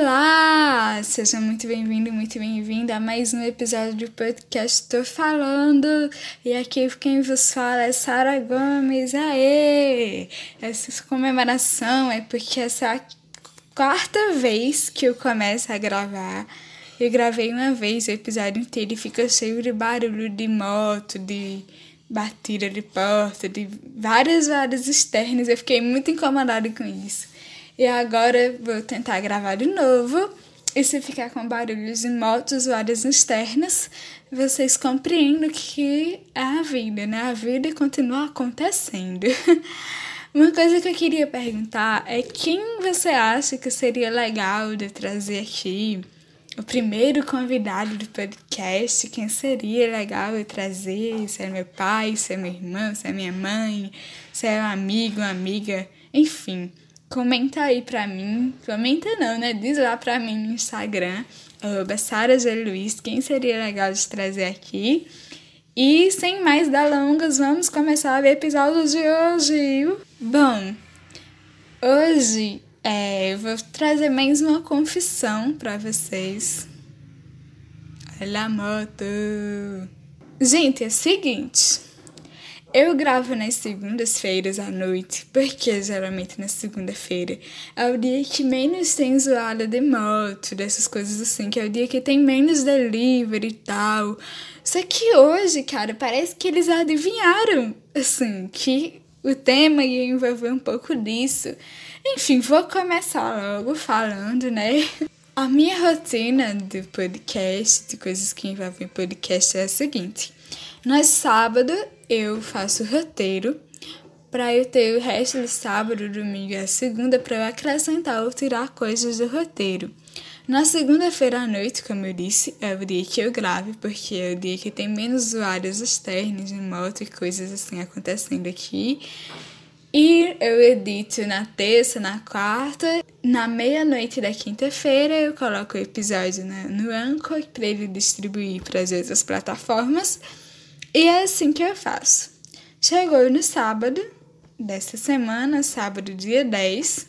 Olá! Seja muito bem-vindo, muito bem-vinda a mais um episódio do podcast Tô Falando. E aqui quem vos fala é Sara Gomes. Aê! Essa comemoração é porque essa é a quarta vez que eu começo a gravar. Eu gravei uma vez o episódio inteiro e fica cheio de barulho de moto, de batida de porta, de várias, várias externas. Eu fiquei muito incomodada com isso. E agora vou tentar gravar de novo. E se ficar com barulhos de motos, várias externas, vocês compreendem que é a vida, né? A vida continua acontecendo. Uma coisa que eu queria perguntar é quem você acha que seria legal de trazer aqui? O primeiro convidado do podcast, quem seria legal eu trazer? Se é meu pai, se é minha irmã, se é minha mãe, se é um amigo, uma amiga, enfim. Comenta aí pra mim. Comenta não, né? Diz lá pra mim no Instagram, arroba Luiz, quem seria legal de trazer aqui. E sem mais delongas, vamos começar o episódio de hoje. Bom, hoje é, eu vou trazer mais uma confissão para vocês. Olha a moto! Gente, é o seguinte. Eu gravo nas segundas-feiras à noite, porque geralmente na segunda-feira é o dia que menos tem zoada de moto, dessas coisas assim, que é o dia que tem menos delivery e tal. Só que hoje, cara, parece que eles adivinharam, assim, que o tema ia envolver um pouco disso. Enfim, vou começar logo falando, né? A minha rotina do podcast, de coisas que envolvem podcast, é a seguinte. No sábado eu faço roteiro para eu ter o resto do sábado, domingo e a segunda para eu acrescentar ou tirar coisas do roteiro. Na segunda-feira à noite, como eu disse, é o dia que eu gravo, porque é o dia que tem menos usuários externos de moto e coisas assim acontecendo aqui. E eu edito na terça, na quarta. Na meia-noite da quinta-feira, eu coloco o episódio no Anchor para ele distribuir para as outras plataformas. E é assim que eu faço. Chegou no sábado dessa semana, sábado, dia 10,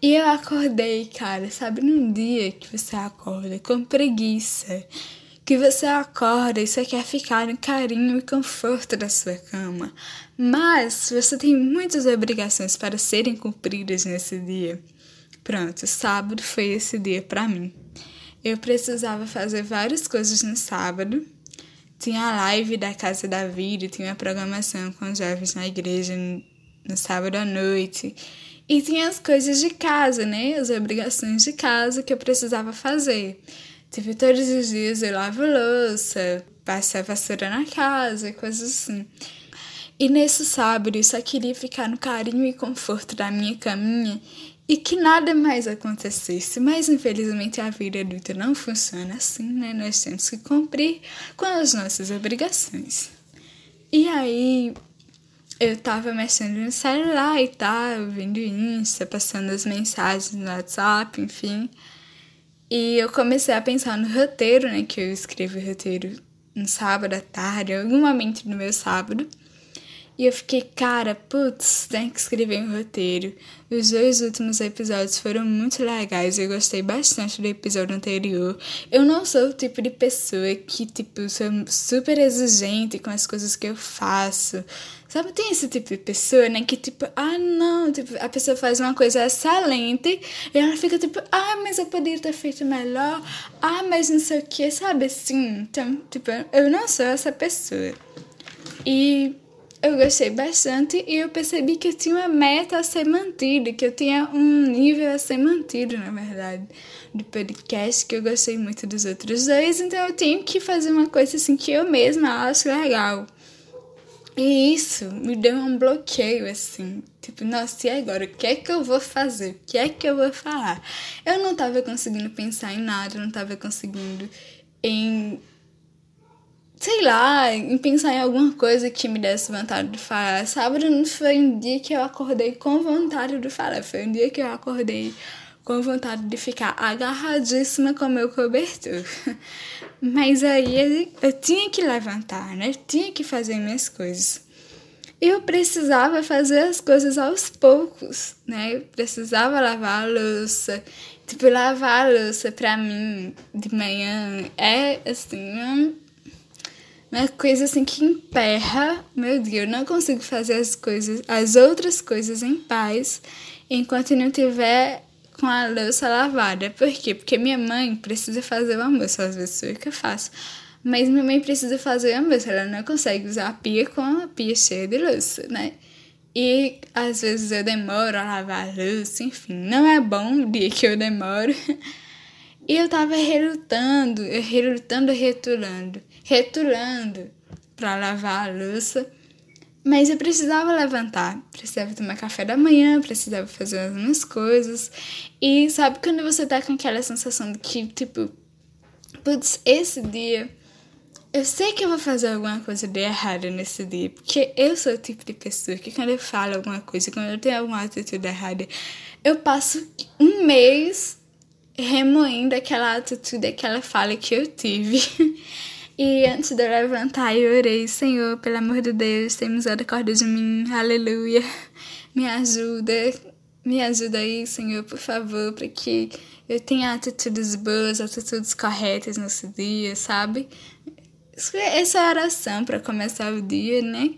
e eu acordei, cara, sabe, num dia que você acorda com preguiça, que você acorda e você quer ficar no carinho e conforto da sua cama, mas você tem muitas obrigações para serem cumpridas nesse dia. Pronto, sábado foi esse dia para mim. Eu precisava fazer várias coisas no sábado tinha a live da Casa da Vida, tinha uma programação com os jovens na igreja no sábado à noite. E tinha as coisas de casa, né? As obrigações de casa que eu precisava fazer. Tipo, todos os dias eu lavo louça, passo a vassoura na casa, coisas assim. E nesse sábado eu só queria ficar no carinho e conforto da minha caminha e que nada mais acontecesse. Mas infelizmente a vida adulta não funciona assim, né? Nós temos que cumprir com as nossas obrigações. E aí eu tava mexendo no celular e tal, vendo Insta, passando as mensagens no WhatsApp, enfim. E eu comecei a pensar no roteiro, né? Que eu escrevo roteiro no sábado à tarde, algum momento no meu sábado. E eu fiquei, cara, putz, tem que escrever um roteiro. Os dois últimos episódios foram muito legais, eu gostei bastante do episódio anterior. Eu não sou o tipo de pessoa que, tipo, sou super exigente com as coisas que eu faço. Sabe, tem esse tipo de pessoa, né, que tipo, ah, não, tipo, a pessoa faz uma coisa excelente e ela fica tipo, ah, mas eu poderia ter feito melhor, ah, mas não sei o que, sabe, assim. Então, tipo, eu não sou essa pessoa. E eu gostei bastante e eu percebi que eu tinha uma meta a ser mantida, que eu tinha um nível a ser mantido, na verdade, do podcast, que eu gostei muito dos outros dois, então eu tenho que fazer uma coisa assim que eu mesma acho legal. E isso me deu um bloqueio, assim. Tipo, nossa, e agora? O que é que eu vou fazer? O que é que eu vou falar? Eu não tava conseguindo pensar em nada, não tava conseguindo em sei lá, em pensar em alguma coisa que me desse vontade de falar. Sábado não foi um dia que eu acordei com vontade de falar, foi um dia que eu acordei com vontade de ficar agarradíssima com meu cobertor. Mas aí eu tinha que levantar, né? Tinha que fazer minhas coisas. eu precisava fazer as coisas aos poucos, né? Eu precisava lavar a louça. Tipo, lavar a louça pra mim de manhã é assim, uma coisa assim que emperra. Meu Deus, eu não consigo fazer as coisas, as outras coisas em paz enquanto não tiver com a louça lavada. Por quê? Porque minha mãe precisa fazer o almoço, às vezes sou eu que faço. Mas minha mãe precisa fazer a louça, ela não consegue usar a pia com a pia cheia de louça, né? E às vezes eu demoro a lavar a louça, enfim, não é bom o dia que eu demoro. E eu tava relutando, relutando, retulando, retulando para lavar a louça. Mas eu precisava levantar, precisava tomar café da manhã, precisava fazer algumas coisas. E sabe quando você tá com aquela sensação de que, tipo, putz, esse dia eu sei que eu vou fazer alguma coisa de errada nesse dia, porque eu sou o tipo de pessoa que quando eu falo alguma coisa, quando eu tenho alguma atitude errada, eu passo um mês remoendo aquela atitude, aquela fala que eu tive. E antes de eu levantar, eu orei, Senhor, pelo amor de Deus, tem misericórdia de mim, aleluia. Me ajuda, me ajuda aí, Senhor, por favor, para que eu tenha atitudes boas, atitudes corretas nesse dia, sabe? essa oração para começar o dia, né?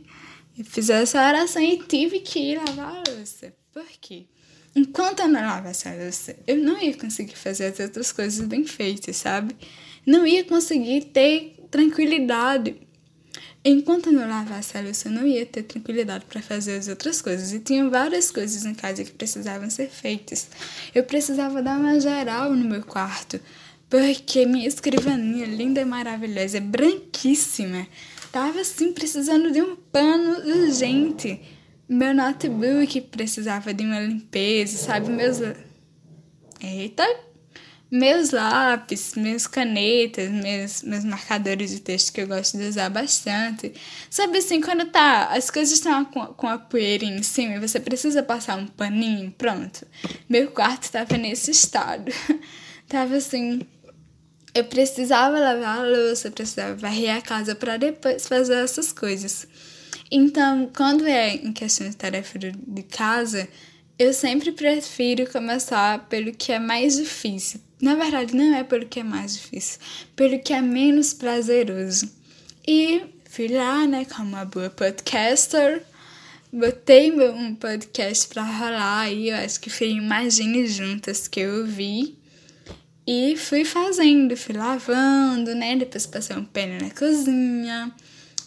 Eu fiz essa oração e tive que ir lavar a louça. Por quê? Enquanto eu não lavasse a louça, eu não ia conseguir fazer as outras coisas bem feitas, sabe? Não ia conseguir ter tranquilidade. Enquanto eu não lavasse a louça, eu não ia ter tranquilidade para fazer as outras coisas. E tinha várias coisas em casa que precisavam ser feitas. Eu precisava dar uma geral no meu quarto porque minha escrivaninha linda e maravilhosa, branquíssima. Tava assim precisando de um pano urgente. Meu notebook precisava de uma limpeza, sabe? Meus. Eita! Meus lápis, minhas canetas, meus, meus marcadores de texto que eu gosto de usar bastante. Sabe assim, quando tá, as coisas estão com, com a poeira em cima e você precisa passar um paninho, pronto. Meu quarto estava nesse estado. tava assim, eu precisava lavar a louça, eu precisava varrer a casa para depois fazer essas coisas. Então, quando é em questão de tarefa de casa, eu sempre prefiro começar pelo que é mais difícil. Na verdade, não é pelo que é mais difícil, pelo que é menos prazeroso. E fui lá, né, como uma boa podcaster, botei um podcast pra rolar e eu acho que foi Imagine Juntas que eu ouvi. E fui fazendo, fui lavando, né? Depois passei um pano na cozinha.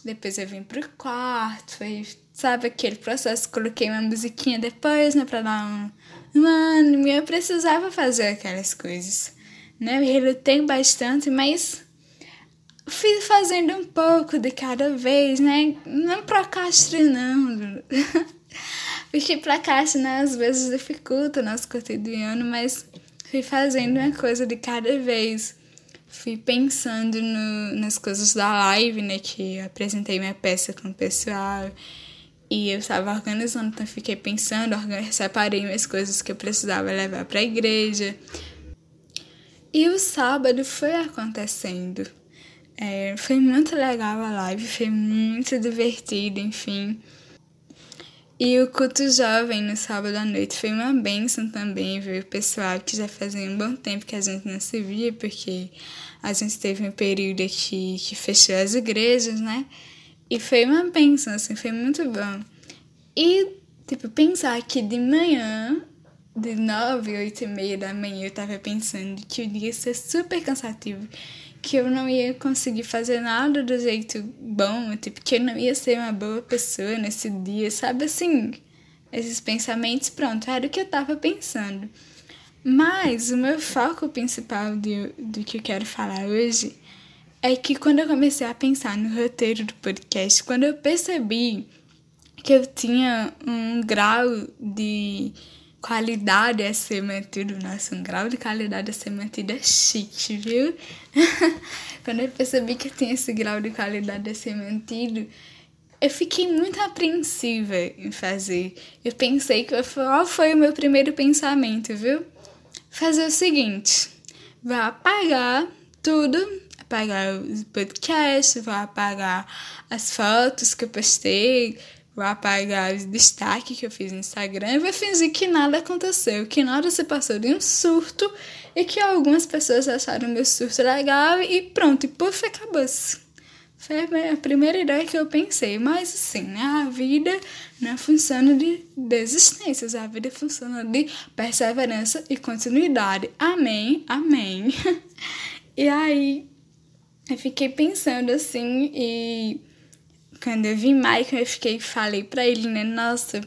Depois eu vim pro quarto, foi, sabe, aquele processo. Coloquei uma musiquinha depois, né? Pra dar um, ânimo. Eu precisava fazer aquelas coisas, né? Eu relutei bastante, mas fui fazendo um pouco de cada vez, né? Não procrastinando. Porque procrastinar às vezes dificulta o nosso cotidiano, mas fui fazendo uma coisa de cada vez. Fui pensando no, nas coisas da live, né? Que apresentei minha peça com o pessoal. E eu estava organizando, então fiquei pensando, separei minhas coisas que eu precisava levar para a igreja. E o sábado foi acontecendo. É, foi muito legal a live, foi muito divertido, enfim. E o culto jovem no sábado à noite foi uma benção também ver o pessoal que já fazia um bom tempo que a gente não se via, porque a gente teve um período aqui que fechou as igrejas, né? E foi uma benção, assim, foi muito bom. E, tipo, pensar que de manhã, de nove, oito e meia da manhã, eu tava pensando que o dia ia ser super cansativo que eu não ia conseguir fazer nada do jeito bom, tipo, que eu não ia ser uma boa pessoa nesse dia, sabe assim? Esses pensamentos, pronto, era o que eu tava pensando. Mas o meu foco principal de, do que eu quero falar hoje é que quando eu comecei a pensar no roteiro do podcast, quando eu percebi que eu tinha um grau de qualidade a ser mantido, nossa, um grau de qualidade a ser mantido é chique, viu? Quando eu percebi que tinha esse grau de qualidade a ser mantido, eu fiquei muito apreensiva em fazer. Eu pensei que qual foi o meu primeiro pensamento, viu? Fazer o seguinte: vou apagar tudo, apagar os podcasts, vou apagar as fotos que eu postei, vou apagar o destaque que eu fiz no Instagram e vou fingir que nada aconteceu, que nada se passou de um surto e que algumas pessoas acharam meu surto legal e pronto, e puf, acabou-se. Foi a primeira ideia que eu pensei, mas assim, né, a vida não funciona de desistências, a vida funciona de perseverança e continuidade. Amém, amém. e aí, eu fiquei pensando assim e quando eu vi Michael, eu fiquei falei para ele, né, nossa,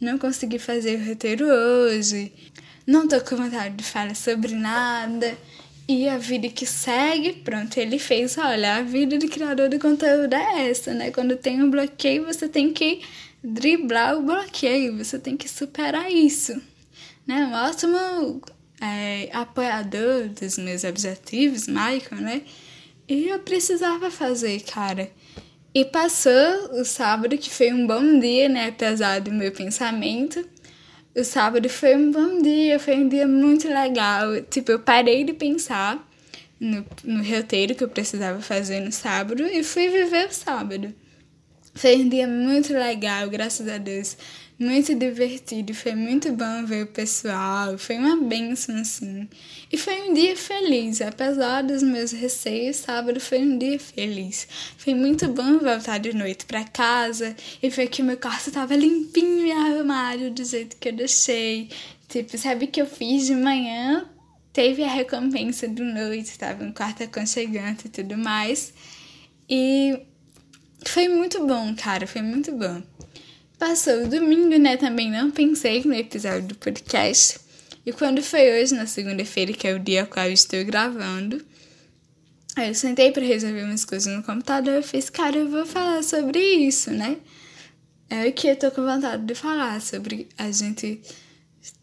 não consegui fazer o roteiro hoje. Não tô com vontade de falar sobre nada. E a vida que segue, pronto, ele fez, olha, a vida de criador de conteúdo é essa, né? Quando tem um bloqueio, você tem que driblar o bloqueio, você tem que superar isso. Né? Um ótimo é, apoiador dos meus objetivos, Michael, né? E eu precisava fazer, cara. E passou o sábado, que foi um bom dia, né? Apesar do meu pensamento o sábado foi um bom dia, foi um dia muito legal. Tipo, eu parei de pensar no, no roteiro que eu precisava fazer no sábado e fui viver o sábado. Foi um dia muito legal, graças a Deus muito divertido, foi muito bom ver o pessoal, foi uma benção assim. E foi um dia feliz, apesar dos meus receios, sábado foi um dia feliz. Foi muito bom voltar de noite para casa e ver que meu quarto estava limpinho e arrumado do jeito que eu deixei. Tipo, sabe o que eu fiz de manhã? Teve a recompensa do noite, estava um quarto aconchegante e tudo mais. E foi muito bom, cara, foi muito bom. Passou o domingo, né? Também não pensei no episódio do podcast. E quando foi hoje, na segunda-feira, que é o dia qual eu estou gravando, eu sentei para resolver umas coisas no computador. Eu fiz, cara, eu vou falar sobre isso, né? É o que eu tô com vontade de falar sobre a gente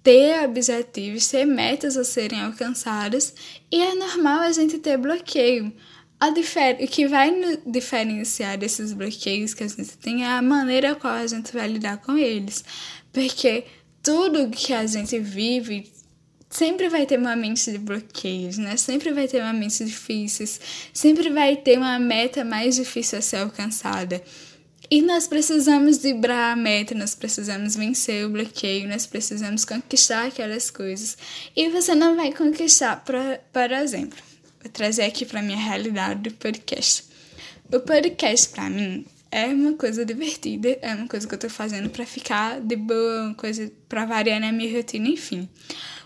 ter objetivos, ter metas a serem alcançadas. E é normal a gente ter bloqueio. A difer o que vai diferenciar desses bloqueios que a gente tem é a maneira qual a gente vai lidar com eles. Porque tudo que a gente vive sempre vai ter momentos de bloqueios, né? Sempre vai ter momentos difíceis, sempre vai ter uma meta mais difícil a ser alcançada. E nós precisamos vibrar a meta, nós precisamos vencer o bloqueio, nós precisamos conquistar aquelas coisas. E você não vai conquistar, por exemplo, trazer aqui para minha realidade do podcast. O podcast para mim é uma coisa divertida, é uma coisa que eu tô fazendo para ficar de boa, uma coisa para variar na minha rotina, enfim.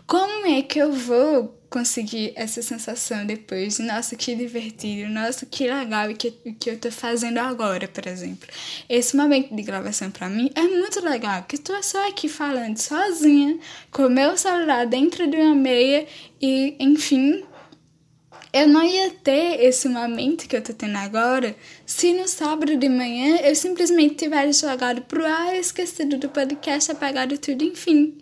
Como é que eu vou conseguir essa sensação depois? Nossa, que divertido, nossa, que legal o que, que eu tô fazendo agora, por exemplo. Esse momento de gravação para mim é muito legal, porque tô só aqui falando sozinha, com o meu celular dentro de uma meia e, enfim, eu não ia ter esse momento que eu tô tendo agora se no sábado de manhã eu simplesmente tivesse jogado pro ar, esquecido do podcast, apagado tudo, enfim.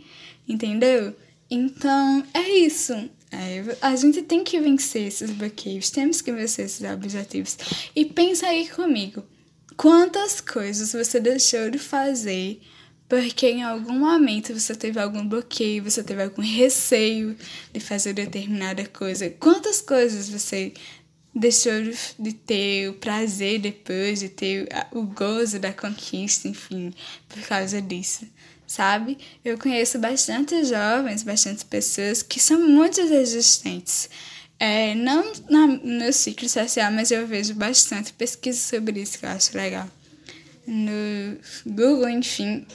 Entendeu? Então, é isso. É, a gente tem que vencer esses bloqueios, temos que vencer esses objetivos. E pensa aí comigo: quantas coisas você deixou de fazer porque em algum momento você teve algum bloqueio, você teve algum receio de fazer determinada coisa. Quantas coisas você deixou de ter o prazer depois, de ter o gozo da conquista, enfim, por causa disso, sabe? Eu conheço bastante jovens, bastante pessoas que são muito resistentes. É, não no meu ciclo social, mas eu vejo bastante pesquisa sobre isso que eu acho legal. No Google, enfim,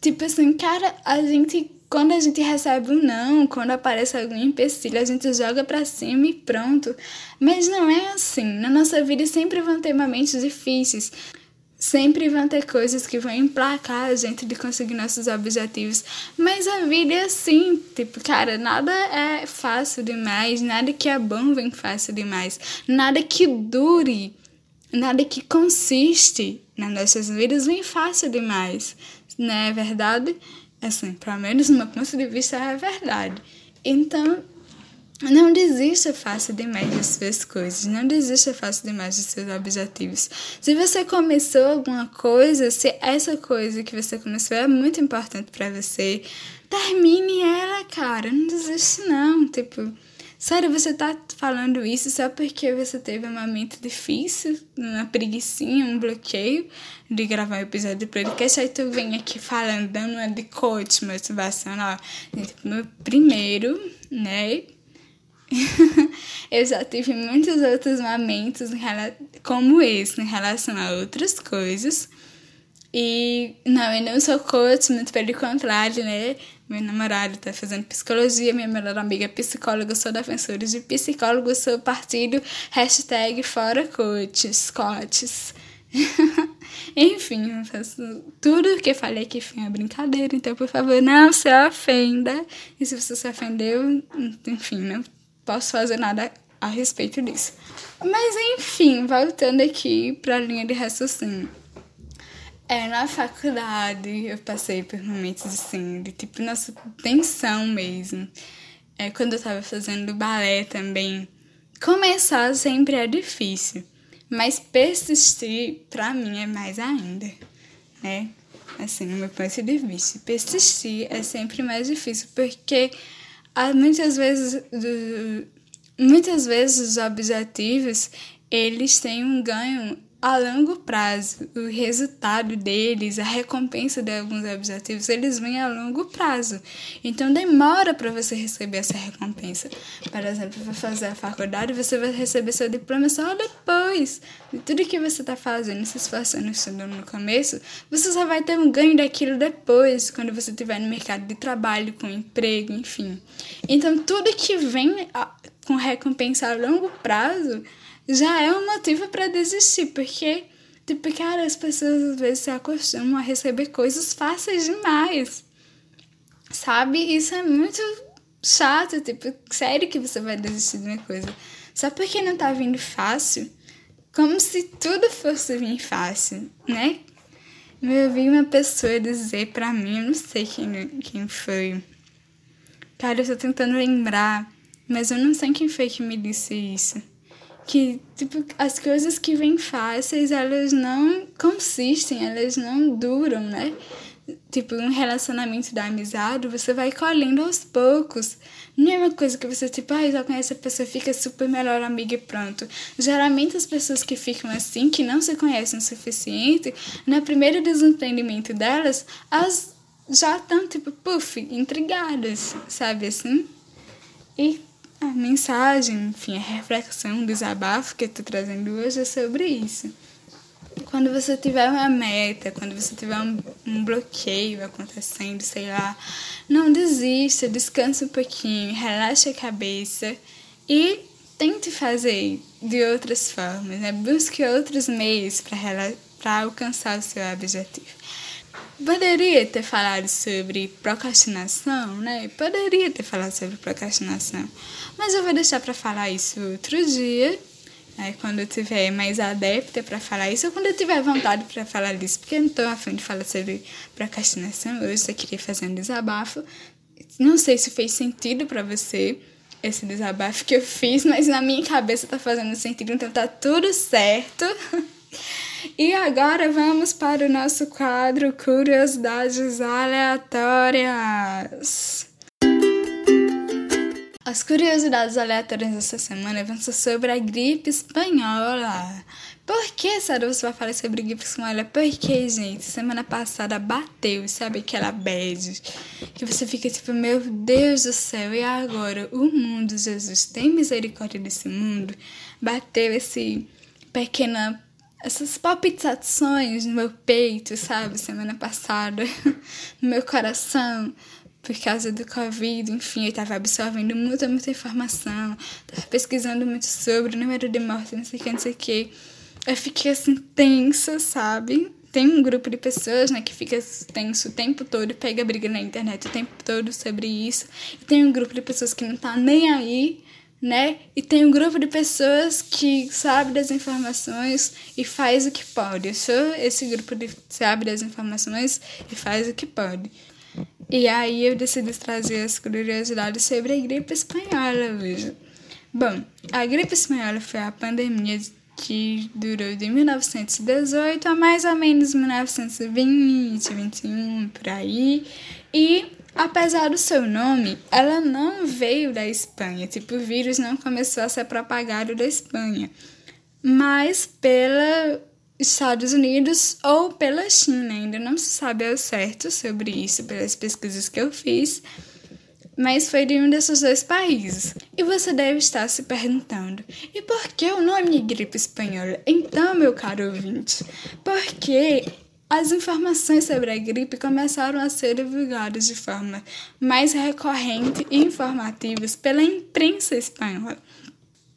Tipo assim, cara, a gente, quando a gente recebe um não, quando aparece algum empecilho, a gente joga pra cima e pronto. Mas não é assim. Na nossa vida sempre vão ter momentos difíceis. Sempre vão ter coisas que vão emplacar a gente de conseguir nossos objetivos. Mas a vida é assim, tipo, cara, nada é fácil demais, nada que é bom vem fácil demais, nada que dure, nada que consiste nas nossas vidas vem fácil demais não é verdade? Assim, pelo menos no meu ponto de vista é verdade. Então, não desista fácil demais das suas coisas, não desista fácil demais dos seus objetivos. Se você começou alguma coisa, se essa coisa que você começou é muito importante para você, termine ela, cara. Não desiste não, tipo, Sério, você tá falando isso só porque você teve um momento difícil, uma preguiçinha, um bloqueio de gravar um episódio de podcast, aí tu vem aqui falando, dando uma de coach motivacional. Meu primeiro, né? eu já tive muitos outros momentos como esse em relação a outras coisas. E não, eu não sou coach, muito pelo contrário, né? Meu namorado tá fazendo psicologia, minha melhor amiga é psicóloga, sou defensora de psicólogo, sou partido, hashtag fora coaches, coaches. Enfim, tudo que eu falei aqui foi uma brincadeira, então por favor, não se ofenda. E se você se ofendeu, enfim, não posso fazer nada a respeito disso. Mas enfim, voltando aqui para a linha de raciocínio. É, na faculdade eu passei por momentos assim, de tipo, nossa, tensão mesmo. É, quando eu tava fazendo balé também, começar sempre é difícil, mas persistir pra mim é mais ainda, né? Assim, no meu ponto de vista, persistir é sempre mais difícil, porque muitas vezes, muitas vezes os objetivos, eles têm um ganho a longo prazo. O resultado deles, a recompensa de alguns objetivos, eles vêm a longo prazo. Então demora para você receber essa recompensa. Por exemplo, para fazer a faculdade, você vai receber seu diploma só depois. De tudo que você está fazendo, se esforçando, estudando no começo, você só vai ter um ganho daquilo depois, quando você estiver no mercado de trabalho, com emprego, enfim. Então tudo que vem com recompensa a longo prazo já é um motivo para desistir, porque, tipo, cara, as pessoas às vezes se acostumam a receber coisas fáceis demais, sabe? Isso é muito chato, tipo, sério que você vai desistir de uma coisa só porque não tá vindo fácil, como se tudo fosse vir fácil, né? Eu vi uma pessoa dizer pra mim, eu não sei quem, quem foi. Cara, eu tô tentando lembrar, mas eu não sei quem foi que me disse isso que tipo as coisas que vêm fáceis elas não consistem elas não duram né? Tipo um relacionamento da amizade você vai colhendo aos poucos. Não é uma coisa que você tipo ah já conhece a pessoa fica super melhor amiga e pronto. Geralmente as pessoas que ficam assim que não se conhecem o suficiente no primeiro desentendimento delas as já estão tipo puff intrigadas sabe assim? E a mensagem, enfim, a reflexão, o desabafo que eu tô trazendo hoje é sobre isso. Quando você tiver uma meta, quando você tiver um, um bloqueio acontecendo, sei lá, não desista, descanse um pouquinho, relaxe a cabeça e tente fazer de outras formas, né? Busque outros meios para alcançar o seu objetivo. Poderia ter falado sobre procrastinação, né? Poderia ter falado sobre procrastinação. Mas eu vou deixar para falar isso outro dia, né? quando eu tiver mais adepta para falar isso, ou quando eu tiver vontade para falar disso, porque eu não estou afim de falar sobre procrastinação, eu só queria fazer um desabafo. Não sei se fez sentido para você esse desabafo que eu fiz, mas na minha cabeça tá fazendo sentido, então tá tudo certo. E agora vamos para o nosso quadro Curiosidades Aleatórias. As curiosidades aleatórias dessa semana vão ser sobre a gripe espanhola. Por que, você vai falar sobre gripe espanhola? Porque, gente, semana passada bateu, sabe aquela bad? Que você fica tipo, meu Deus do céu, e agora? O mundo, Jesus, tem misericórdia desse mundo? Bateu esse pequena essas palpitações no meu peito, sabe, semana passada, no meu coração, por causa do Covid, enfim, eu tava absorvendo muita, muita informação, tava pesquisando muito sobre o número de mortes, não sei o que, não sei o que. Eu fiquei assim, tensa, sabe? Tem um grupo de pessoas, né, que fica tenso o tempo todo, pega briga na internet o tempo todo sobre isso. E tem um grupo de pessoas que não tá nem aí né? E tem um grupo de pessoas que sabe das informações e faz o que pode. Eu sou esse grupo de sabe das informações e faz o que pode. E aí eu decidi trazer as curiosidades sobre a gripe espanhola hoje. Bom, a gripe espanhola foi a pandemia que durou de 1918 a mais ou menos 1920, 21, por aí. E Apesar do seu nome, ela não veio da Espanha, tipo, o vírus não começou a ser propagado da Espanha, mas pela Estados Unidos ou pela China. Ainda não se sabe ao certo sobre isso pelas pesquisas que eu fiz, mas foi de um desses dois países. E você deve estar se perguntando: e por que o nome gripe espanhola? Então, meu caro ouvinte, porque as informações sobre a gripe começaram a ser divulgadas de forma mais recorrente e informativas pela imprensa espanhola.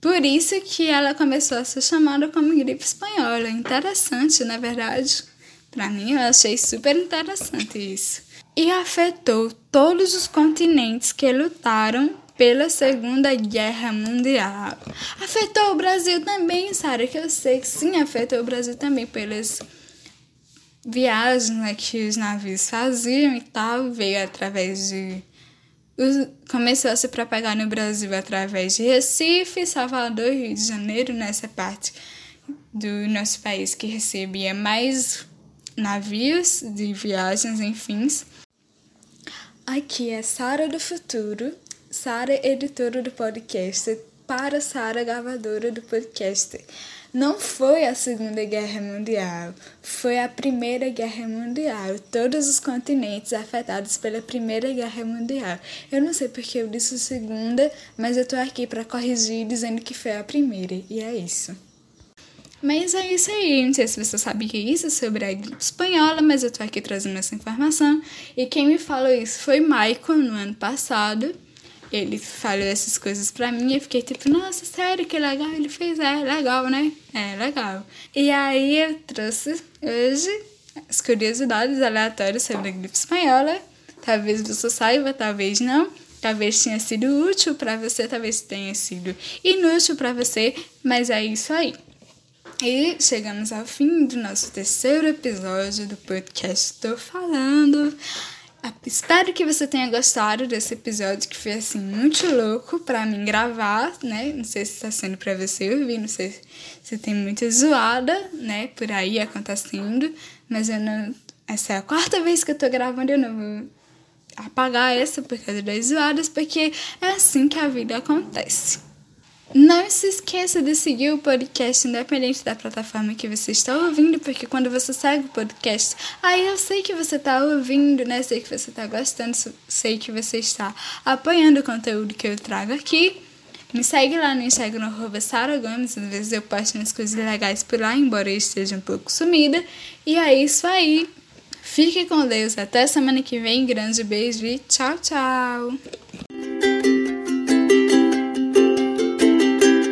Por isso que ela começou a ser chamada como gripe espanhola. Interessante, na verdade. Para mim, eu achei super interessante isso. E afetou todos os continentes que lutaram pela Segunda Guerra Mundial. Afetou o Brasil também, Sara, que eu sei que sim, afetou o Brasil também pelas viagens né, que os navios faziam e tal, veio através de começou a se propagar no Brasil através de Recife, Salvador Rio de Janeiro, nessa parte do nosso país que recebia mais navios de viagens, enfim. Aqui é Sara do Futuro, Sara editora do podcast, para Sara gravadora do podcast. Não foi a Segunda Guerra Mundial, foi a Primeira Guerra Mundial. Todos os continentes afetados pela Primeira Guerra Mundial. Eu não sei porque eu disse Segunda, mas eu tô aqui para corrigir dizendo que foi a Primeira, e é isso. Mas é isso aí, não sei se você sabe que é isso sobre a gripe espanhola, mas eu tô aqui trazendo essa informação. E quem me falou isso foi Michael no ano passado ele falou essas coisas pra mim, eu fiquei tipo, nossa, sério, que legal ele fez, é legal, né? É legal. E aí eu trouxe hoje as curiosidades aleatórias sobre a gripe espanhola. Talvez você saiba, talvez não. Talvez tenha sido útil para você, talvez tenha sido inútil para você, mas é isso aí. E chegamos ao fim do nosso terceiro episódio do podcast Estou Falando. Espero que você tenha gostado desse episódio que foi assim muito louco para mim gravar, né? Não sei se está sendo para você ouvir, não sei se tem muita zoada, né, por aí acontecendo, mas eu não essa é a quarta vez que eu tô gravando, eu não vou apagar essa por causa das zoadas, porque é assim que a vida acontece. Não se esqueça de seguir o podcast independente da plataforma que você está ouvindo, porque quando você segue o podcast, aí eu sei que você está ouvindo, né? Sei que você está gostando, sei que você está apoiando o conteúdo que eu trago aqui. Me segue lá no Instagram, Sara Gomes, às vezes eu posto umas coisas legais por lá, embora eu esteja um pouco sumida. E é isso aí. Fique com Deus. Até semana que vem. Grande beijo e tchau, tchau.